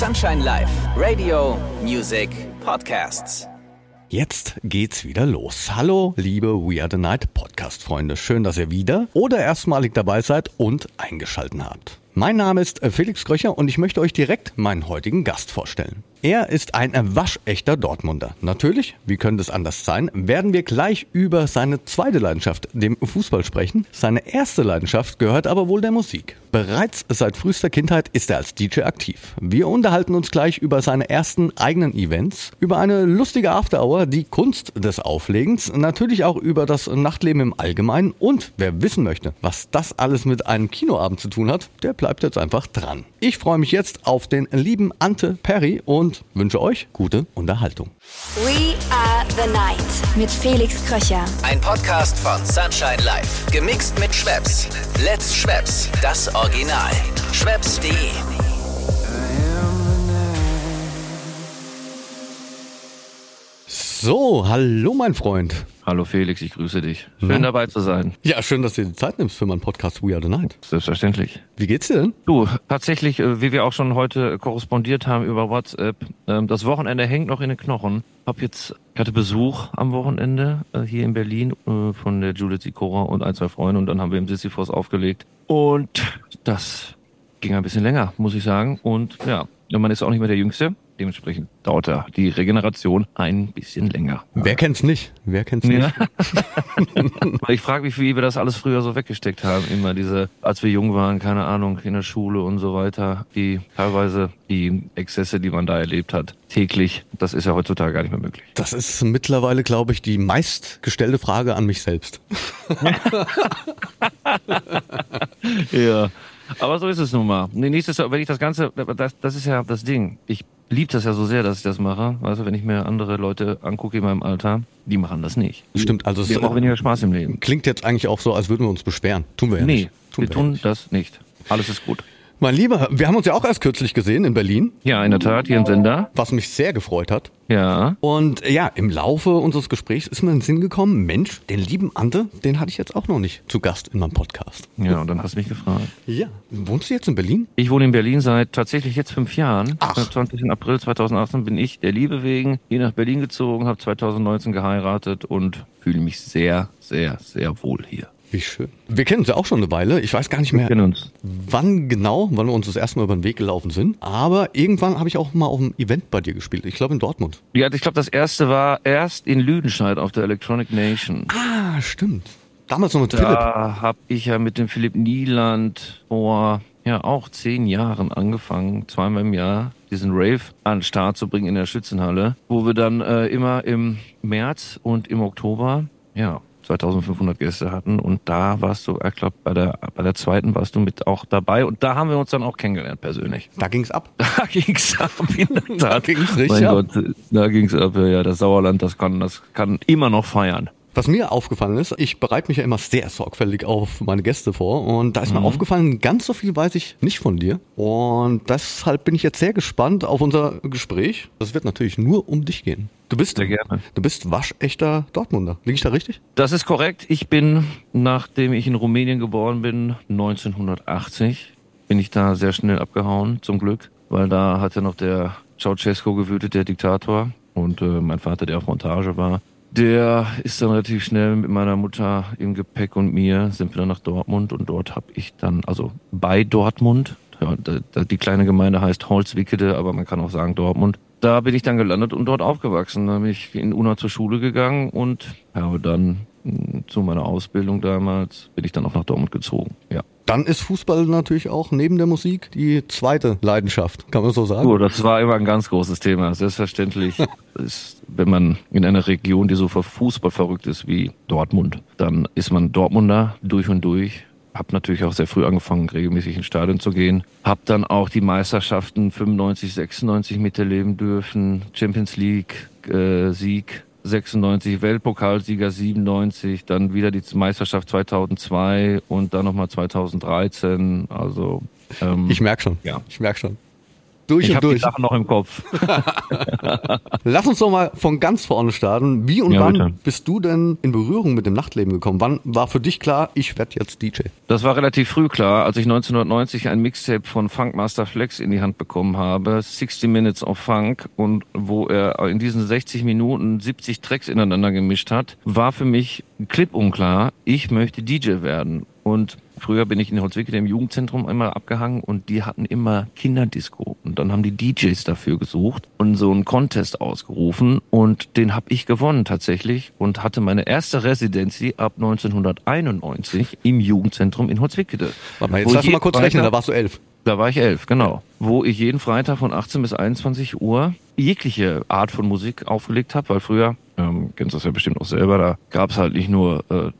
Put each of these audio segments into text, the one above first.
Sunshine Live, Radio, Music, Podcasts. Jetzt geht's wieder los. Hallo, liebe We Are the Night Podcast-Freunde. Schön, dass ihr wieder oder erstmalig dabei seid und eingeschalten habt. Mein Name ist Felix Kröcher und ich möchte euch direkt meinen heutigen Gast vorstellen. Er ist ein waschechter Dortmunder. Natürlich, wie könnte es anders sein, werden wir gleich über seine zweite Leidenschaft, dem Fußball, sprechen. Seine erste Leidenschaft gehört aber wohl der Musik. Bereits seit frühester Kindheit ist er als DJ aktiv. Wir unterhalten uns gleich über seine ersten eigenen Events, über eine lustige Afterhour, die Kunst des Auflegens, natürlich auch über das Nachtleben im Allgemeinen und wer wissen möchte, was das alles mit einem Kinoabend zu tun hat, der bleibt jetzt einfach dran. Ich freue mich jetzt auf den lieben Ante Perry und und wünsche euch gute Unterhaltung. We are the night mit Felix Kröcher. Ein Podcast von Sunshine Life. Gemixt mit Schwepps. Let's Schwepps. Das Original. Schwepps.de. So, hallo mein Freund. Hallo Felix, ich grüße dich. Schön ja. dabei zu sein. Ja, schön, dass du dir die Zeit nimmst für meinen Podcast We Are the Night. Selbstverständlich. Wie geht's dir denn? Du, tatsächlich, äh, wie wir auch schon heute korrespondiert haben über WhatsApp, ähm, das Wochenende hängt noch in den Knochen. Hab jetzt, ich hatte Besuch am Wochenende äh, hier in Berlin äh, von der Judith Sikora und ein, zwei Freunde und dann haben wir im Sisyphos aufgelegt. Und das ging ein bisschen länger, muss ich sagen. Und ja, man ist auch nicht mehr der Jüngste. Dementsprechend dauert da die Regeneration ein bisschen länger. Wer kennt's nicht? Wer kennt's nicht? Ja. ich frage mich, wie wir das alles früher so weggesteckt haben. Immer diese, als wir jung waren, keine Ahnung, in der Schule und so weiter, die teilweise die Exzesse, die man da erlebt hat, täglich, das ist ja heutzutage gar nicht mehr möglich. Das ist mittlerweile, glaube ich, die meistgestellte Frage an mich selbst. ja. Aber so ist es nun mal. Nächstes, wenn ich das Ganze, das, das ist ja das Ding. Ich liebe das ja so sehr, dass ich das mache. Weißt du, wenn ich mir andere Leute angucke in meinem Alter, die machen das nicht. Stimmt, also haben auch weniger Spaß im Leben. Klingt jetzt eigentlich auch so, als würden wir uns beschweren. Tun wir ja nee, nicht. Tun wir, wir tun nicht. das nicht. Alles ist gut. Mein Lieber, wir haben uns ja auch erst kürzlich gesehen in Berlin. Ja, in der Tat, hier im Sender. Was mich sehr gefreut hat. Ja. Und ja, im Laufe unseres Gesprächs ist mir in den Sinn gekommen, Mensch, den lieben Ante, den hatte ich jetzt auch noch nicht zu Gast in meinem Podcast. Ja, und dann hast du mich gefragt. Ja. Wohnst du jetzt in Berlin? Ich wohne in Berlin seit tatsächlich jetzt fünf Jahren. Ach. Am 20. April 2018 bin ich der Liebe wegen hier nach Berlin gezogen, habe 2019 geheiratet und fühle mich sehr, sehr, sehr wohl hier. Wie schön. Wir kennen uns ja auch schon eine Weile. Ich weiß gar nicht mehr, wann genau, wann wir uns das erste Mal über den Weg gelaufen sind. Aber irgendwann habe ich auch mal auf einem Event bei dir gespielt. Ich glaube in Dortmund. Ja, ich glaube, das erste war erst in Lüdenscheid auf der Electronic Nation. Ah, stimmt. Damals noch mit da Philipp. Da habe ich ja mit dem Philipp Nieland vor ja auch zehn Jahren angefangen, zweimal im Jahr diesen Rave an den Start zu bringen in der Schützenhalle, wo wir dann äh, immer im März und im Oktober ja 2500 Gäste hatten und da warst du, ich glaube, bei der, bei der zweiten warst du mit auch dabei und da haben wir uns dann auch kennengelernt persönlich. Da ging's ab. Da ging's ab, in der Tat. Da ging's richtig mein ab. Gott, da ging's ab, ja, das Sauerland, das kann, das kann immer noch feiern. Was mir aufgefallen ist, ich bereite mich ja immer sehr sorgfältig auf meine Gäste vor und da ist mhm. mir aufgefallen, ganz so viel weiß ich nicht von dir und deshalb bin ich jetzt sehr gespannt auf unser Gespräch. Das wird natürlich nur um dich gehen. Du bist, sehr gerne. du bist waschechter Dortmunder. Liege ich da richtig? Das ist korrekt. Ich bin, nachdem ich in Rumänien geboren bin, 1980, bin ich da sehr schnell abgehauen, zum Glück, weil da hatte noch der Ceausescu gewütet, der Diktator und äh, mein Vater, der auf Montage war. Der ist dann relativ schnell mit meiner Mutter im Gepäck und mir sind wir dann nach Dortmund und dort habe ich dann, also bei Dortmund, die kleine Gemeinde heißt Holzwickede, aber man kann auch sagen Dortmund. Da bin ich dann gelandet und dort aufgewachsen. Da bin ich in Unna zur Schule gegangen und habe dann hm, zu meiner Ausbildung damals bin ich dann auch nach Dortmund gezogen. Ja. Dann ist Fußball natürlich auch neben der Musik die zweite Leidenschaft, kann man so sagen. Oh, das war immer ein ganz großes Thema. Selbstverständlich ist, wenn man in einer Region, die so für Fußball verrückt ist wie Dortmund, dann ist man Dortmunder durch und durch. Hab natürlich auch sehr früh angefangen, regelmäßig ins Stadion zu gehen. Hab dann auch die Meisterschaften 95, 96 miterleben dürfen. Champions League äh, Sieg 96 Weltpokalsieger 97, dann wieder die Meisterschaft 2002 und dann nochmal 2013. Also ähm, ich merke schon. Ja, ich merke schon. Durch ich und habe die durch. Sachen noch im Kopf. Lass uns doch mal von ganz vorne starten. Wie und Ja, wann bitte. bist du denn in Berührung mit dem Nachtleben gekommen? Wann war für dich klar, ich werde jetzt DJ? Das war relativ früh klar, als ich 1990 ein Mixtape von Funkmaster Flex in die Hand bekommen habe, 60 Minutes of Funk, und wo er in diesen 60 Minuten 70 Tracks ineinander gemischt hat, war für mich klipp unklar, ich möchte DJ werden. Und früher bin ich in Holzwickede im Jugendzentrum immer abgehangen und die hatten immer Kinderdisco. Und dann haben die DJs dafür gesucht und so einen Contest ausgerufen und den habe ich gewonnen tatsächlich und hatte meine erste Residency ab 1991 im Jugendzentrum in Holzwickede. Warte mal, jetzt lass mal kurz jeden rechnen, da Freitag- warst du elf. da war ich elf, genau. Wo ich jeden Freitag von 18 bis 21 Uhr jegliche Art von Musik aufgelegt habe, weil früher, ähm, kennst du das ja bestimmt auch selber, da gab es halt nicht nur äh,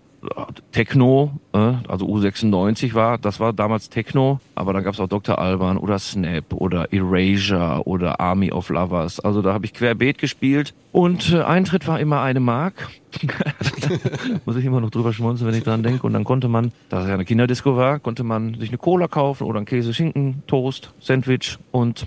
Techno, äh, also U96 war, das war damals Techno, aber dann gab es auch Dr. Alban oder Snap oder Erasure oder Army of Lovers. Also da habe ich querbeet gespielt und äh, Eintritt war immer eine Mark. Muss ich immer noch drüber schmunzeln, wenn ich dran denke. Und dann konnte man, da es ja eine Kinderdisco war, konnte man sich eine Cola kaufen oder einen Käse, Schinken, Toast, Sandwich und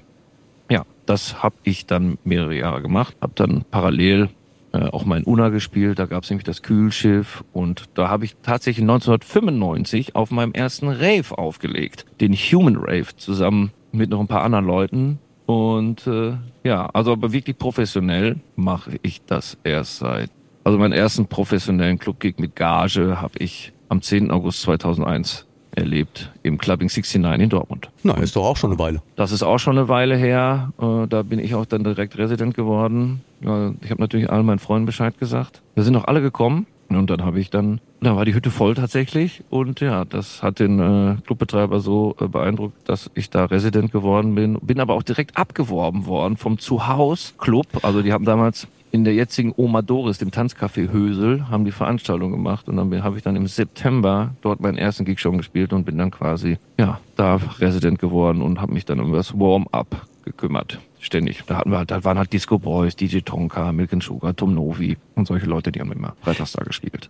ja, das habe ich dann mehrere Jahre gemacht. Habe dann parallel äh, auch mein Una gespielt. Da gab es nämlich das Kühlschiff und da habe ich tatsächlich 1995 auf meinem ersten Rave aufgelegt, den Human Rave zusammen mit noch ein paar anderen Leuten. Und äh, ja, also aber wirklich professionell mache ich das erst seit. Also meinen ersten professionellen Clubgig mit Gage habe ich am 10. August 2001 erlebt im Clubbing 69 in Dortmund. Na, ist doch auch schon eine Weile. Das ist auch schon eine Weile her. Äh, Da bin ich auch dann direkt Resident geworden. Ich habe natürlich allen meinen Freunden Bescheid gesagt. Wir sind auch alle gekommen. Und dann habe ich dann, da war die Hütte voll tatsächlich. Und ja, das hat den äh, Clubbetreiber so äh, beeindruckt, dass ich da Resident geworden bin. Bin aber auch direkt abgeworben worden vom Zuhaus-Club. Also die haben damals in der jetzigen Oma Doris, dem Tanzcafé Hösel, haben die Veranstaltung gemacht. Und dann habe ich dann im September dort meinen ersten Gig schon gespielt und bin dann quasi, ja, da Resident geworden und habe mich dann um das Warm-up gekümmert. Ständig. Da hatten wir halt, da waren halt Disco Boys, DJ Tonka, Milk Sugar, Tom Novi und solche Leute, die haben immer freitags da gespielt.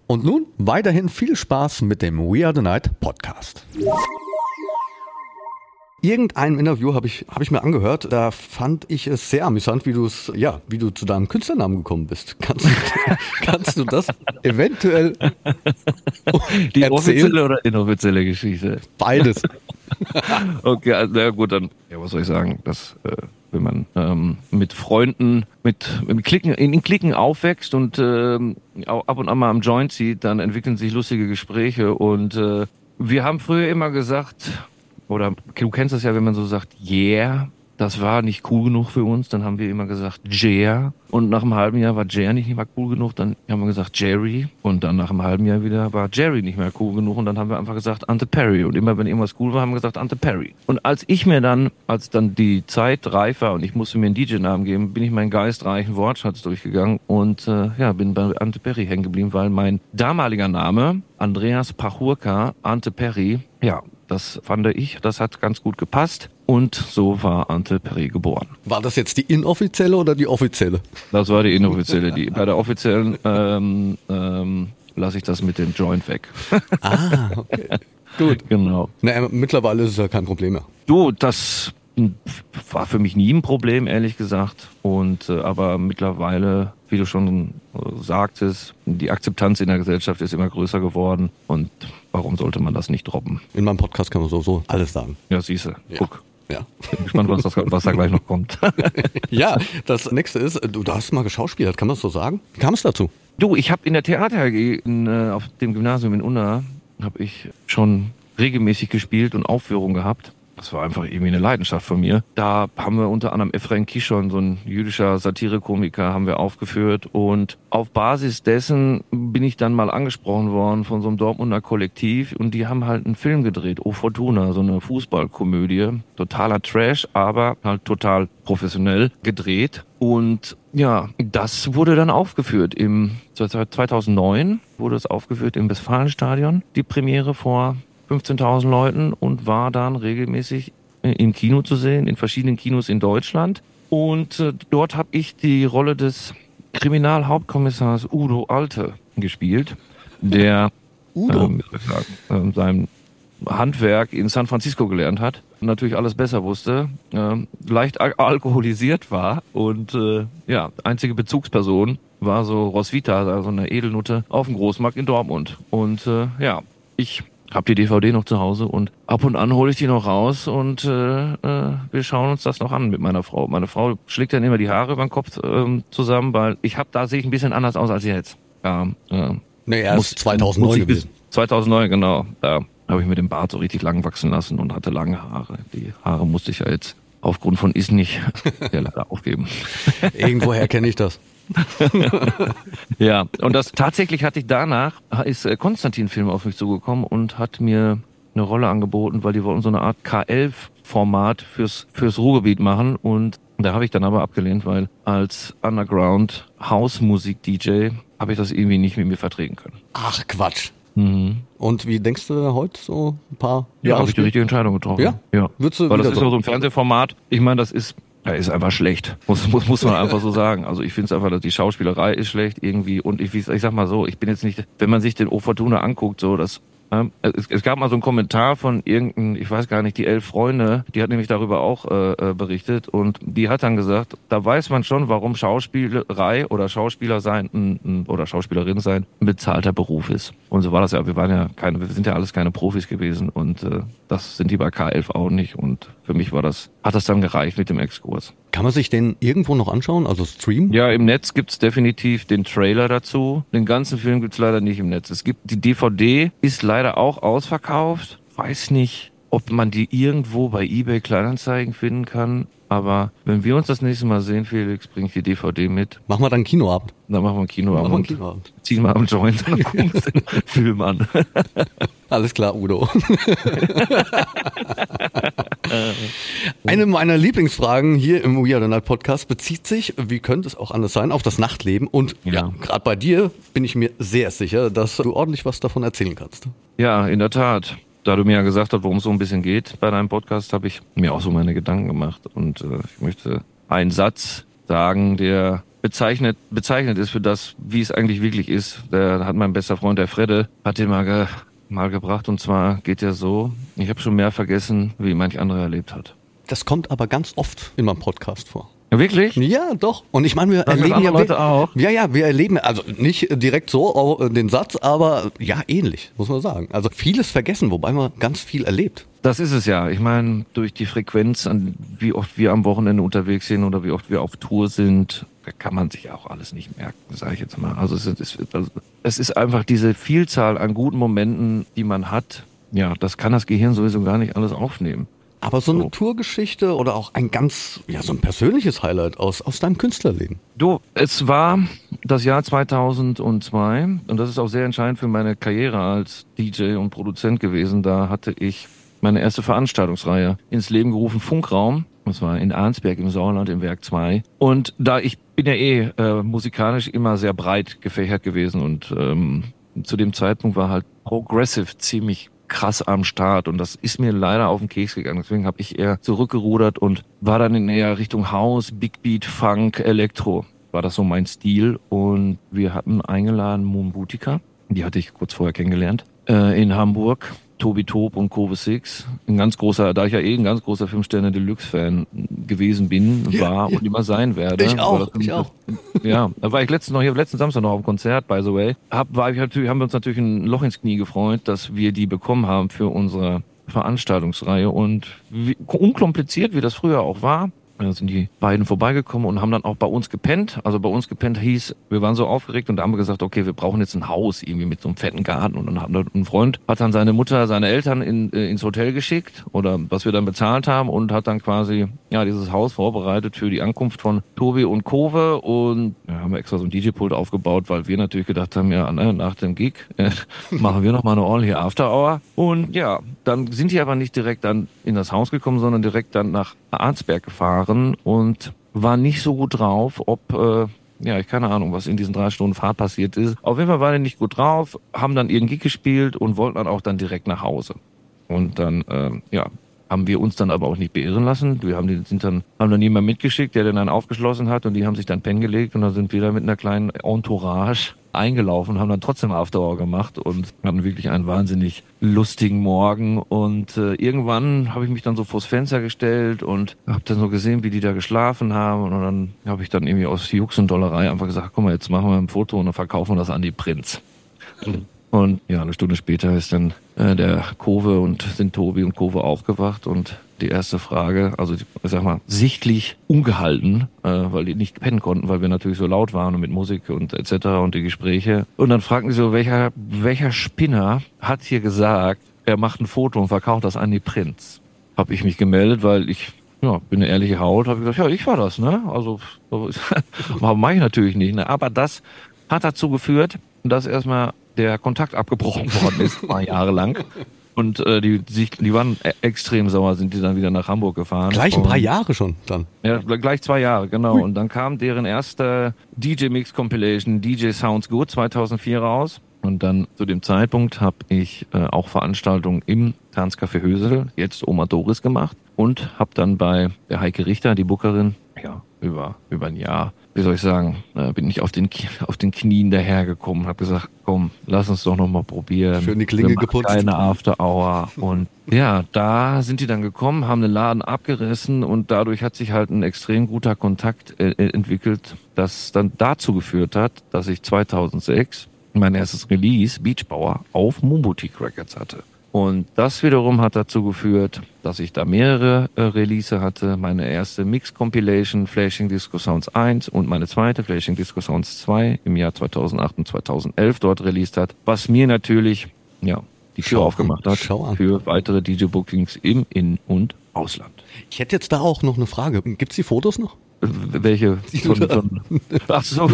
Und nun weiterhin viel Spaß mit dem We Are the Night Podcast. Irgendeinem Interview habe ich, hab ich mir angehört, da fand ich es sehr amüsant, wie du es, ja, wie du zu deinem Künstlernamen gekommen bist. Kannst, du- kannst du das eventuell Die erzählen? offizielle oder inoffizielle Geschichte? Beides. Okay, also, na gut, dann, ja, was soll ich sagen, dass, äh, wenn man ähm, mit Freunden, mit, mit Klicken, in, Klicken aufwächst und ähm, ab und an mal am Joint zieht, dann entwickeln sich lustige Gespräche und äh, wir haben früher immer gesagt, oder du kennst das ja, wenn man so sagt, yeah, das war nicht cool genug für uns, dann haben wir immer gesagt, Jer. Und nach einem halben Jahr war Jer nicht mehr cool genug, dann haben wir gesagt Jerry. Und dann nach einem halben Jahr wieder war Jerry nicht mehr cool genug und dann haben wir einfach gesagt Ante Perry. Und immer wenn irgendwas cool war, haben wir gesagt Ante Perry. Und als ich mir dann, als dann die Zeit reif war und ich musste mir einen DJ-Namen geben, bin ich meinen geistreichen Wortschatz durchgegangen und äh, ja, bin bei Ante Perry hängen geblieben, weil mein damaliger Name, Andreas Pachurka Ante Perry, ja, das fand ich, das hat ganz gut gepasst. Und so war Ante Perry geboren. War das jetzt die inoffizielle oder die offizielle? Das war die inoffizielle. Die, bei der offiziellen ähm, ähm, lasse ich das mit dem Joint weg. Ah, okay. Gut. genau. Na, mittlerweile ist es ja kein Problem mehr. Du, das hm, war für mich nie ein Problem, ehrlich gesagt. Und äh, aber mittlerweile, wie du schon äh, sagtest, die Akzeptanz in der Gesellschaft ist immer größer geworden. Und warum sollte man das nicht droppen? In meinem Podcast kann man so, so alles sagen. Ja, siehste, guck. Ja. Bin gespannt, was, das, was da gleich noch kommt. Ja, das nächste ist, du, hast mal geschauspielert, kann man das so sagen? Wie kam es dazu? Du, ich habe in der Theater in, äh, auf dem Gymnasium in Unna habe ich schon regelmäßig gespielt und Aufführungen gehabt. Das war einfach irgendwie eine Leidenschaft von mir. Da haben wir unter anderem Ephraim Kishon, so ein jüdischer Satirekomiker, haben wir aufgeführt. Und auf Basis dessen bin ich dann mal angesprochen worden von so einem Dortmunder Kollektiv. Und die haben halt einen Film gedreht, O Fortuna, so eine Fußballkomödie. Totaler Trash, aber halt total professionell gedreht. Und ja, das wurde dann aufgeführt im 2009 wurde es aufgeführt im Westfalenstadion. Die Premiere vor 15.000 Leuten und war dann regelmäßig im Kino zu sehen, in verschiedenen Kinos in Deutschland. Und äh, dort habe ich die Rolle des Kriminalhauptkommissars Udo Alte gespielt, der Udo? Ähm, sagen, ähm, sein Handwerk in San Francisco gelernt hat, natürlich alles besser wusste, ähm, leicht al alkoholisiert war und äh, ja, einzige Bezugsperson war so Roswitha, also eine Edelnutte auf dem Großmarkt in Dortmund. Und äh, ja, ich hab die DVD noch zu Hause und ab und an hole ich die noch raus und äh, äh, wir schauen uns das noch an mit meiner Frau. Meine Frau schlägt dann immer die Haare über den Kopf ähm, zusammen, weil ich habe da sehe ich ein bisschen anders aus als jetzt. Ja, äh, Nee, er muss- ist 2009 muss gewesen. 2009, genau. Da habe ich mir den Bart so richtig lang wachsen lassen und hatte lange Haare. Die Haare musste ich ja jetzt aufgrund von Is nicht ja, leider aufgeben. Irgendwoher kenne ich das. Ja, und das tatsächlich hatte ich danach, ist äh, Konstantin-Film auf mich zugekommen und hat mir eine Rolle angeboten, weil die wollten so eine Art K11-Format fürs, fürs Ruhrgebiet machen und da habe ich dann aber abgelehnt, weil als Underground Hausmusik-DJ habe ich das irgendwie nicht mit mir vertreten können. Ach, Quatsch. Mhm. Und wie denkst du heute so ein paar Ja, Jahre habe ich die richtige Entscheidung getroffen. Ja? ja. Würdest du Weil das ist ja so ein Fernsehformat. Ich meine, das ist, ja, ist einfach schlecht. Muss, muss, muss man einfach so sagen. Also ich finde es einfach, dass die Schauspielerei ist schlecht irgendwie. Und ich, ich sag mal so, ich bin jetzt nicht, wenn man sich den O Fortuna anguckt, so das es, es gab mal so einen Kommentar von irgendeinem, ich weiß gar nicht, die elf Freunde, die hat nämlich darüber auch äh, äh, berichtet und die hat dann gesagt, da weiß man schon, warum Schauspielerei oder Schauspieler sein ein, ein, oder Schauspielerin sein ein bezahlter Beruf ist. Und so war das ja. Wir waren ja keine, wir sind ja alles keine Profis gewesen und äh, das sind die bei K11 auch nicht. Und für mich war das, hat das dann gereicht mit dem Exkurs. Kann man sich den irgendwo noch anschauen, also streamen? Ja, im Netz gibt's definitiv den Trailer dazu. Den ganzen Film gibt's leider nicht im Netz. Es gibt die DVD, ist leider auch ausverkauft. Weiß nicht, ob man die irgendwo bei eBay Kleinanzeigen finden kann. Aber wenn wir uns das nächste Mal sehen, Felix, bring ich die DVD mit. Machen wir dann Kinoabend. Dann machen wir einen Kinoabend Machen wir einen Kinoabend. ziehen wir am Joint und gucken den Film an. Alles klar, Udo. Eine meiner Lieblingsfragen hier im We Are the Night Podcast bezieht sich, wie könnte es auch anders sein, auf das Nachtleben. Und ja, Ja. gerade bei dir bin ich mir sehr sicher, dass du ordentlich was davon erzählen kannst. Ja, in der Tat. Da du mir ja gesagt hast, worum es so ein bisschen geht bei deinem Podcast, habe ich mir auch so meine Gedanken gemacht. Und äh, ich möchte einen Satz sagen, der bezeichnet, bezeichnet ist für das, wie es eigentlich wirklich ist. Der hat mein bester Freund, der Fredde, hat den mal, ge, mal gebracht. Und zwar geht er so, ich habe schon mehr vergessen, wie manch andere erlebt hat. Das kommt aber ganz oft in meinem Podcast vor. Ja, wirklich? Ja, doch. Und ich meine, wir das erleben ja, Leute auch? ja, ja, wir erleben, also nicht direkt so den Satz, aber ja, ähnlich, muss man sagen. Also vieles vergessen, wobei man ganz viel erlebt. Das ist es ja. Ich meine, durch die Frequenz, an wie oft wir am Wochenende unterwegs sind oder wie oft wir auf Tour sind, da kann man sich auch alles nicht merken, sage ich jetzt mal. Also es ist, also es ist einfach diese Vielzahl an guten Momenten, die man hat. Ja, das kann das Gehirn sowieso gar nicht alles aufnehmen. Aber so eine So. Tourgeschichte oder auch ein ganz, ja, so ein persönliches Highlight aus, aus deinem Künstlerleben. Du, es war das Jahr 2002 und das ist auch sehr entscheidend für meine Karriere als DJ und Produzent gewesen. Da hatte ich meine erste Veranstaltungsreihe ins Leben gerufen, Funkraum. Das war in Arnsberg im Sauerland im Werk 2. Und da ich bin ja eh äh, musikalisch immer sehr breit gefächert gewesen und ähm, zu dem Zeitpunkt war halt Progressive ziemlich krass am Start und das ist mir leider auf den Keks gegangen. Deswegen habe ich eher zurückgerudert und war dann in eher Richtung House, Big Beat, Funk, Elektro. War das so mein Stil und wir hatten eingeladen Moon Boutica, die hatte ich kurz vorher kennengelernt, äh, in Hamburg. Tobi Tob und Kove Six. Ein ganz großer, da ich ja eh ein ganz großer Fünf-Sterne Deluxe-Fan gewesen bin, war ja. und immer sein werde. Ich auch, das- ich auch. Ja, da war ich letztens noch hier, letzten Samstag noch auf dem Konzert, by the way. Hab, war ich natürlich, haben wir uns natürlich ein Loch ins Knie gefreut, dass wir die bekommen haben für unsere Veranstaltungsreihe und wie, unkompliziert, wie das früher auch war, sind die beiden vorbeigekommen und haben dann auch bei uns gepennt. Also bei uns gepennt hieß, wir waren so aufgeregt und da haben wir gesagt, okay, wir brauchen jetzt ein Haus irgendwie mit so einem fetten Garten. Und dann hat ein Freund, hat dann seine Mutter, seine Eltern in, äh, ins Hotel geschickt oder was wir dann bezahlt haben und hat dann quasi ja dieses Haus vorbereitet für die Ankunft von Tobi und Kove und ja, haben wir extra so ein DJ-Pult aufgebaut, weil wir natürlich gedacht haben, ja, ne, nach dem Gig äh, machen wir noch mal eine ordentliche After-Hour. Und ja, dann sind die aber nicht direkt dann in das Haus gekommen, sondern direkt dann nach Arnsberg gefahren und waren nicht so gut drauf, ob äh, ja, ich keine Ahnung, was in diesen drei Stunden Fahrt passiert ist. Auf jeden Fall waren die nicht gut drauf, haben dann ihren Gig gespielt und wollten dann auch dann direkt nach Hause. Und dann, ähm, ja, haben wir uns dann aber auch nicht beirren lassen. Wir haben die, sind dann, haben dann jemand mitgeschickt, der den dann aufgeschlossen hat und die haben sich dann pennen gelegt und dann sind wir da mit einer kleinen Entourage eingelaufen, haben dann trotzdem Afterhour gemacht und hatten wirklich einen wahnsinnig lustigen Morgen. Und äh, irgendwann habe ich mich dann so vors Fenster gestellt und habe dann so gesehen, wie die da geschlafen haben. Und dann habe ich dann irgendwie aus Jux und Dollerei einfach gesagt, guck mal, jetzt machen wir ein Foto und dann verkaufen wir das an die Prinz. Mhm. Und ja, eine Stunde später ist dann äh, der Kove und sind Tobi und Kove aufgewacht und die erste Frage, also ich sag mal, sichtlich ungehalten, äh, weil die nicht pennen konnten, weil wir natürlich so laut waren und mit Musik und etc. und die Gespräche. Und dann fragten die so, welcher, welcher Spinner hat hier gesagt, er macht ein Foto und verkauft das an die Prinz? Habe ich mich gemeldet, weil ich ja, bin eine ehrliche Haut, habe gesagt, ja, ich war das, ne? Also mache ich natürlich nicht, ne? Aber das hat dazu geführt, dass erstmal der Kontakt abgebrochen worden ist, ein paar Jahre lang. Und äh, die, sich, die waren e-, extrem sauer, sind die dann wieder nach Hamburg gefahren. Gleich ein paar Jahre schon dann. Ja, gleich zwei Jahre, genau. Ui. Und dann kam deren erste DJ Mix Compilation, DJ Sounds Good 2004 raus. Und dann zu dem Zeitpunkt habe ich äh, auch Veranstaltungen im Tanzcafé Hösel, jetzt Oma Doris gemacht und habe dann bei der Heike Richter, die Bookerin, ja, über, über ein Jahr wie soll ich sagen, äh, bin ich auf den, auf den Knien dahergekommen, habe gesagt, komm, lass uns doch nochmal probieren. Schön die Klinge geputzt. Eine After Hour. Und ja, da sind die dann gekommen, haben den Laden abgerissen und dadurch hat sich halt ein extrem guter Kontakt äh, entwickelt, das dann dazu geführt hat, dass ich 2006 mein erstes Release, Beach Bauer, auf Moon Boutique Records hatte. Und das wiederum hat dazu geführt, dass ich da mehrere äh, Release hatte. Meine erste Mix-Compilation Flashing Disco Sounds 1 und meine zweite Flashing Disco Sounds 2 im Jahr 2008 und 2011 dort released hat. Was mir natürlich, ja, die Tür Schau aufgemacht hat für weitere DJ-Bookings im In- und Ausland. Ich hätte jetzt da auch noch eine Frage. Gibt's die Fotos noch? Welche? Von, von, ach so.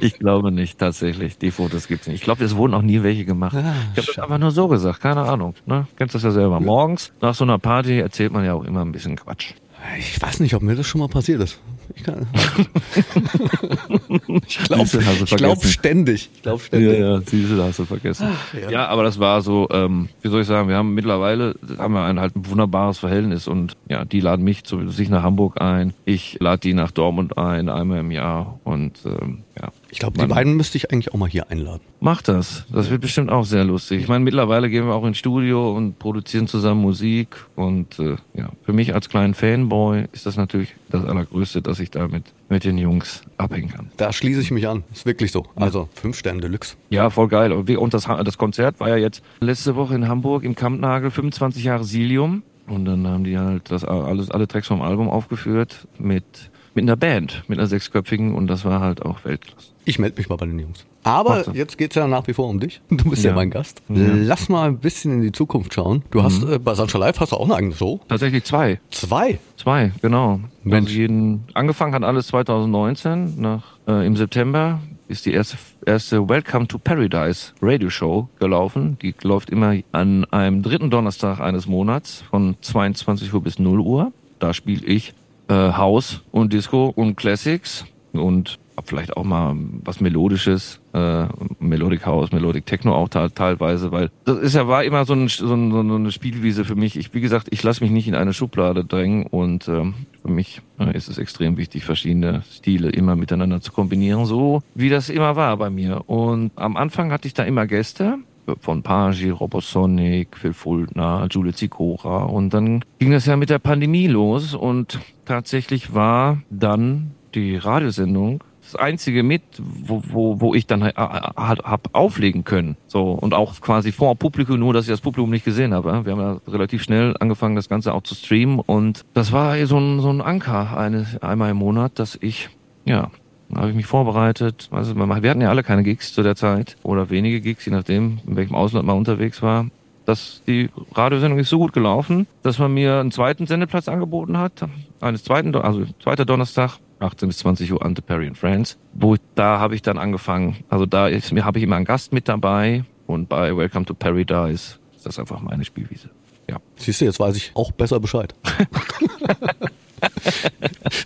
ich glaube nicht, tatsächlich. Die Fotos gibt's nicht. Ich glaube, es wurden auch nie welche gemacht. Ah, ich habe das einfach nur so gesagt, keine Ahnung. Ne? Kennst das ja selber. Morgens nach so einer Party erzählt man ja auch immer ein bisschen Quatsch. Ich weiß nicht, ob mir das schon mal passiert ist. Ich, ich glaube glaub ständig. Ich glaube ständig. Ja, ja, Siehste, hast du vergessen. Ach, ja. ja. aber das war so, ähm, wie soll ich sagen, wir haben mittlerweile haben wir ein halt ein wunderbares Verhältnis und ja, die laden mich zu sich nach Hamburg ein. Ich lade die nach Dortmund ein, einmal im Jahr und ähm, ja, ich glaube, die beiden müsste ich eigentlich auch mal hier einladen. Mach das. Das wird bestimmt auch sehr lustig. Ich meine, mittlerweile gehen wir auch ins Studio und produzieren zusammen Musik. Und äh, ja, für mich als kleinen Fanboy ist das natürlich das Allergrößte, dass ich damit mit den Jungs abhängen kann. Da schließe ich mich an. Ist wirklich so. Also fünf Sterne Deluxe. Ja, voll geil. Und das, das Konzert war ja jetzt letzte Woche in Hamburg im Kampnagel 25 Jahre Silium. Und dann haben die halt das alles, alle Tracks vom Album aufgeführt mit mit einer Band, mit einer sechsköpfigen und das war halt auch Weltklasse. Ich melde mich mal bei den Jungs. Aber jetzt geht's ja nach wie vor um dich. Du bist ja, ja mein Gast. Ja. Lass mal ein bisschen in die Zukunft schauen. Du mhm. hast äh, bei Sancha Live hast du auch eine eigene Show? Tatsächlich zwei. Zwei? Zwei, genau. Mensch. Also jeden, angefangen hat alles 2019. Nach, äh, Im September ist die erste, erste Welcome to Paradise Radio Show gelaufen. Die läuft immer an einem dritten Donnerstag eines Monats von 22 Uhr bis 0 Uhr. Da spiele ich äh, House und Disco und Classics und vielleicht auch mal was Melodisches, äh, Melodic House, Melodic Techno auch teilweise, weil das ist ja war immer so, ein, so, ein, so eine Spielwiese für mich. Ich, wie gesagt, ich lasse mich nicht in eine Schublade drängen und ähm, für mich äh, ist es extrem wichtig, verschiedene Stile immer miteinander zu kombinieren, so wie das immer war bei mir. Und am Anfang hatte ich da immer Gäste, von Pagi, Robosonic, Phil Fultner, Julie Zikora. Und dann ging das ja mit der Pandemie los und tatsächlich war dann die Radiosendung das einzige mit, wo, wo, wo ich dann halt, hab auflegen können. So und auch quasi vor Publikum, nur dass ich das Publikum nicht gesehen habe. Wir haben ja relativ schnell angefangen, das Ganze auch zu streamen und das war so ein, so ein Anker eine, einmal im Monat, dass ich ja habe ich mich vorbereitet. Also wir hatten ja alle keine Gigs zu der Zeit oder wenige Gigs, je nachdem, in welchem Ausland man unterwegs war. Dass die Radiosendung ist so gut gelaufen, dass man mir einen zweiten Sendeplatz angeboten hat. Eines zweiten, also zweiter Donnerstag, 18 bis 20 Uhr Ante Perry and Friends. Wo da habe ich dann angefangen. Also da ist mir habe ich immer einen Gast mit dabei und bei Welcome to Paradise ist das einfach meine Spielwiese. Ja. Siehst du, jetzt weiß ich auch besser Bescheid.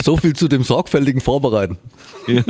so viel zu dem sorgfältigen Vorbereiten. Ja.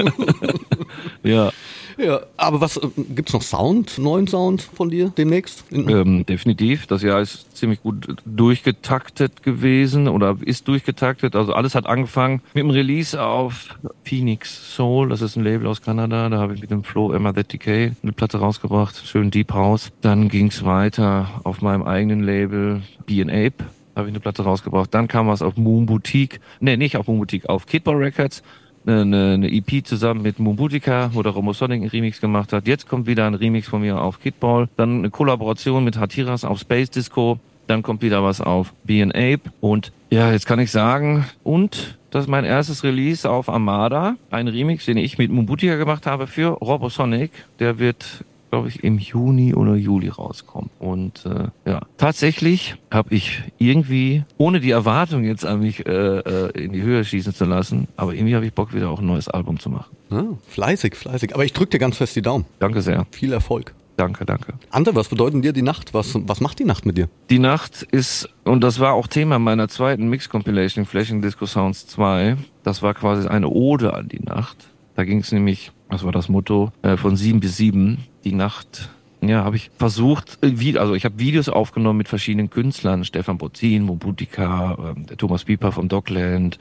ja. Ja, aber was äh, gibt's noch Sound, neuen Sound von dir demnächst? Ähm, definitiv. Das Jahr ist ziemlich gut durchgetaktet gewesen oder ist durchgetaktet. Also alles hat angefangen mit dem Release auf Phoenix Soul. Das ist ein Label aus Kanada. Da habe ich mit dem Flo Emma That Decay eine Platte rausgebracht. Schön Deep House. Dann ging's weiter auf meinem eigenen Label Be an Ape habe ich eine Platte rausgebracht. Dann kam was auf Moon Boutique. Nee, nicht auf Moon Boutique, auf Kidball Records. Eine, eine EP zusammen mit Moon Boutica, wo der Romosonic einen Remix gemacht hat. Jetzt kommt wieder ein Remix von mir auf Kidball. Dann eine Kollaboration mit Hatiras auf Space Disco. Dann kommt wieder was auf Be an Ape. Und ja, jetzt kann ich sagen, und das ist mein erstes Release auf Armada. Ein Remix, den ich mit Mumbutika gemacht habe für Robosonic. Der wird glaube ich, im Juni oder Juli rauskommen. Und äh, ja, tatsächlich habe ich irgendwie, ohne die Erwartung jetzt an mich äh, äh, in die Höhe schießen zu lassen, aber irgendwie habe ich Bock, wieder auch ein neues Album zu machen. Ah, fleißig, fleißig. Aber ich drücke dir ganz fest die Daumen. Danke sehr. Viel Erfolg. Danke, danke. Ante, was bedeutet dir die Nacht? Was, was macht die Nacht mit dir? Die Nacht ist, und das war auch Thema meiner zweiten Mix-Compilation, Flashing Disco Sounds 2. Das war quasi eine Ode an die Nacht. Da ging es nämlich, das war das Motto, äh, von sieben bis sieben die Nacht. Ja, habe ich versucht, äh, also ich habe Videos aufgenommen mit verschiedenen Künstlern, Stefan Bozin, Mobutika, der Thomas Pieper vom Dockland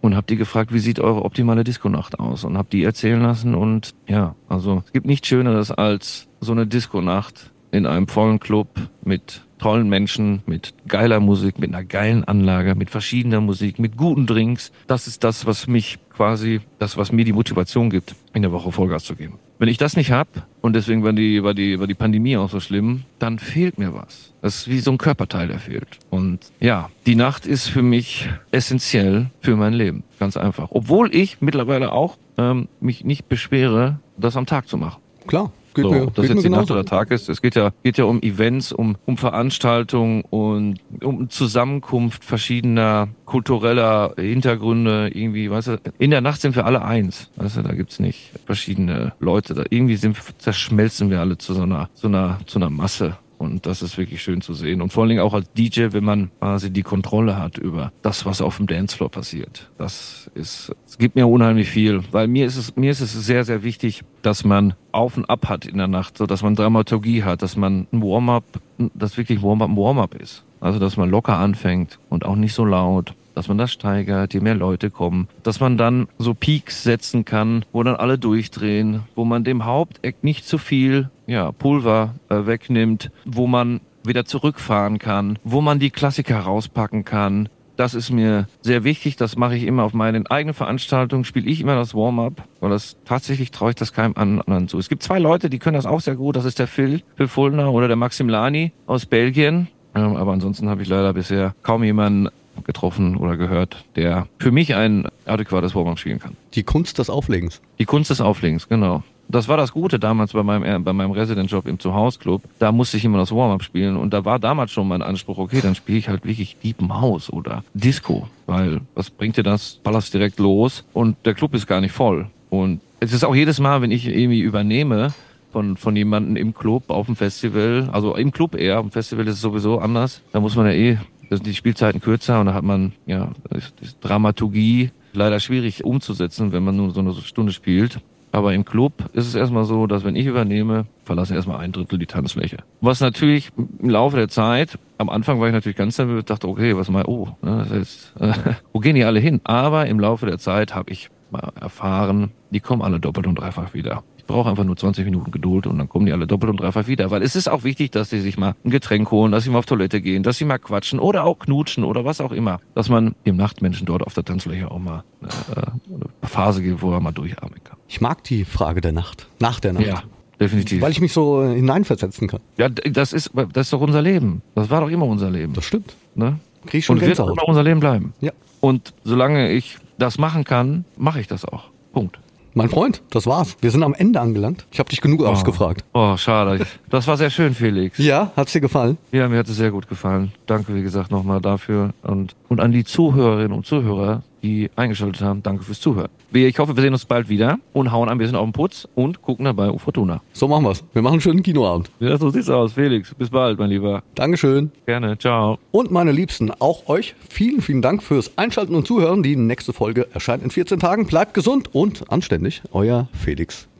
und habe die gefragt, wie sieht eure optimale Disco-Nacht aus? Und habe die erzählen lassen und ja, also es gibt nichts Schöneres als so eine Disco-Nacht in einem vollen Club mit tollen Menschen, mit geiler Musik, mit einer geilen Anlage, mit verschiedener Musik, mit guten Drinks. Das ist das, was mich quasi, das, was mir die Motivation gibt, in der Woche Vollgas zu geben. Wenn ich das nicht hab und deswegen war die, war die, war die Pandemie auch so schlimm, dann fehlt mir was. Das ist wie so ein Körperteil, der fehlt. Und ja, die Nacht ist für mich essentiell für mein Leben. Ganz einfach. Obwohl ich mittlerweile auch ähm, mich nicht beschwere, das am Tag zu machen. Klar. Geht so, mir, dass jetzt die Nacht oder Tag ist. Es geht ja, geht ja um Events, um, um Veranstaltungen und um Zusammenkunft verschiedener kultureller Hintergründe. Irgendwie, weißt du, in der Nacht sind wir alle eins. Weißt du, da gibt's nicht verschiedene Leute. Da irgendwie sind, zerschmelzen wir alle zu so einer, zu einer, zu einer Masse. Und das ist wirklich schön zu sehen. Und vor allen Dingen auch als DJ, wenn man quasi die Kontrolle hat über das, was auf dem Dancefloor passiert. Das ist, es gibt mir unheimlich viel. Weil mir ist es, mir ist es sehr, sehr wichtig, dass man auf und ab hat in der Nacht, so dass man Dramaturgie hat, dass man ein Warm-up, das wirklich Warm-up ein Warm-up ist. Also, dass man locker anfängt und auch nicht so laut dass man das steigert, je mehr Leute kommen, dass man dann so Peaks setzen kann, wo dann alle durchdrehen, wo man dem Haupteck nicht zu viel ja, Pulver äh, wegnimmt, wo man wieder zurückfahren kann, wo man die Klassiker rauspacken kann. Das ist mir sehr wichtig. Das mache ich immer auf meinen eigenen Veranstaltungen. Spiele ich immer das Warm-up, weil das tatsächlich traue ich das keinem anderen zu. Es gibt zwei Leute, die können das auch sehr gut. Das ist der Phil, Phil Fulner oder der Maximilani aus Belgien. Ähm, aber ansonsten habe ich leider bisher kaum jemanden getroffen oder gehört, der für mich ein adäquates Warm-up spielen kann. Die Kunst des Auflegens. Die Kunst des Auflegens, genau. Das war das Gute damals bei meinem, äh, bei meinem Resident-Job im Zuhausclub. Da musste ich immer das Warm-up spielen und da war damals schon mein Anspruch, okay, dann spiele ich halt wirklich Deep House oder Disco, weil was bringt dir das? Ballerst direkt los und der Club ist gar nicht voll. Und es ist auch jedes Mal, wenn ich irgendwie übernehme, von, von jemandem im Club auf dem Festival, also im Club eher, am Festival ist es sowieso anders. Da muss man ja eh sind die Spielzeiten kürzer und da hat man ja Dramaturgie leider schwierig umzusetzen, wenn man nur so eine Stunde spielt. Aber im Club ist es erstmal so, dass wenn ich übernehme, verlasse erstmal ein Drittel die Tanzfläche. Was natürlich im Laufe der Zeit, am Anfang war ich natürlich ganz nervös, dachte, okay, was mal, oh, ne, ist, äh, wo gehen die alle hin? Aber im Laufe der Zeit habe ich mal erfahren, die kommen alle doppelt und dreifach wieder brauche einfach nur 20 Minuten Geduld und dann kommen die alle doppelt und dreifach wieder. Weil es ist auch wichtig, dass sie sich mal ein Getränk holen, dass sie mal auf Toilette gehen, dass sie mal quatschen oder auch knutschen oder was auch immer. Dass man dem Nachtmenschen dort auf der Tanzfläche auch mal äh, eine Phase gibt, wo er mal durchatmen kann. Ich mag die Frage der Nacht. Nach der Nacht. Ja, definitiv. Weil ich mich so äh, hineinversetzen kann. ja, das ist, das ist doch unser Leben. Das war doch immer unser Leben. Das stimmt. Ne? Krieg schon Und wird auch Gänsehaut. immer unser Leben bleiben. Ja. Und solange ich das machen kann, mache ich das auch. Punkt. Mein Freund, das war's. Wir sind am Ende angelangt. Ich habe dich genug ausgefragt. Oh, schade. Das war sehr schön, Felix. Ja, hat's dir gefallen? Ja, mir hat es sehr gut gefallen. Danke, wie gesagt, nochmal dafür. Und, und an die Zuhörerinnen und Zuhörer, die eingeschaltet haben, danke fürs Zuhören. Wir- Ich hoffe, wir sehen uns bald wieder und hauen ein bisschen auf den Putz und gucken dabei auf Fortuna. So machen wir's. Wir machen einen schönen Kinoabend. Ja, so sieht's aus. Felix, bis bald, mein Lieber. Dankeschön. Gerne. Ciao. Und meine Liebsten, auch euch vielen, vielen Dank fürs Einschalten und Zuhören. Die nächste Folge erscheint in 14 Tagen. Bleibt gesund und anständig. Euer Felix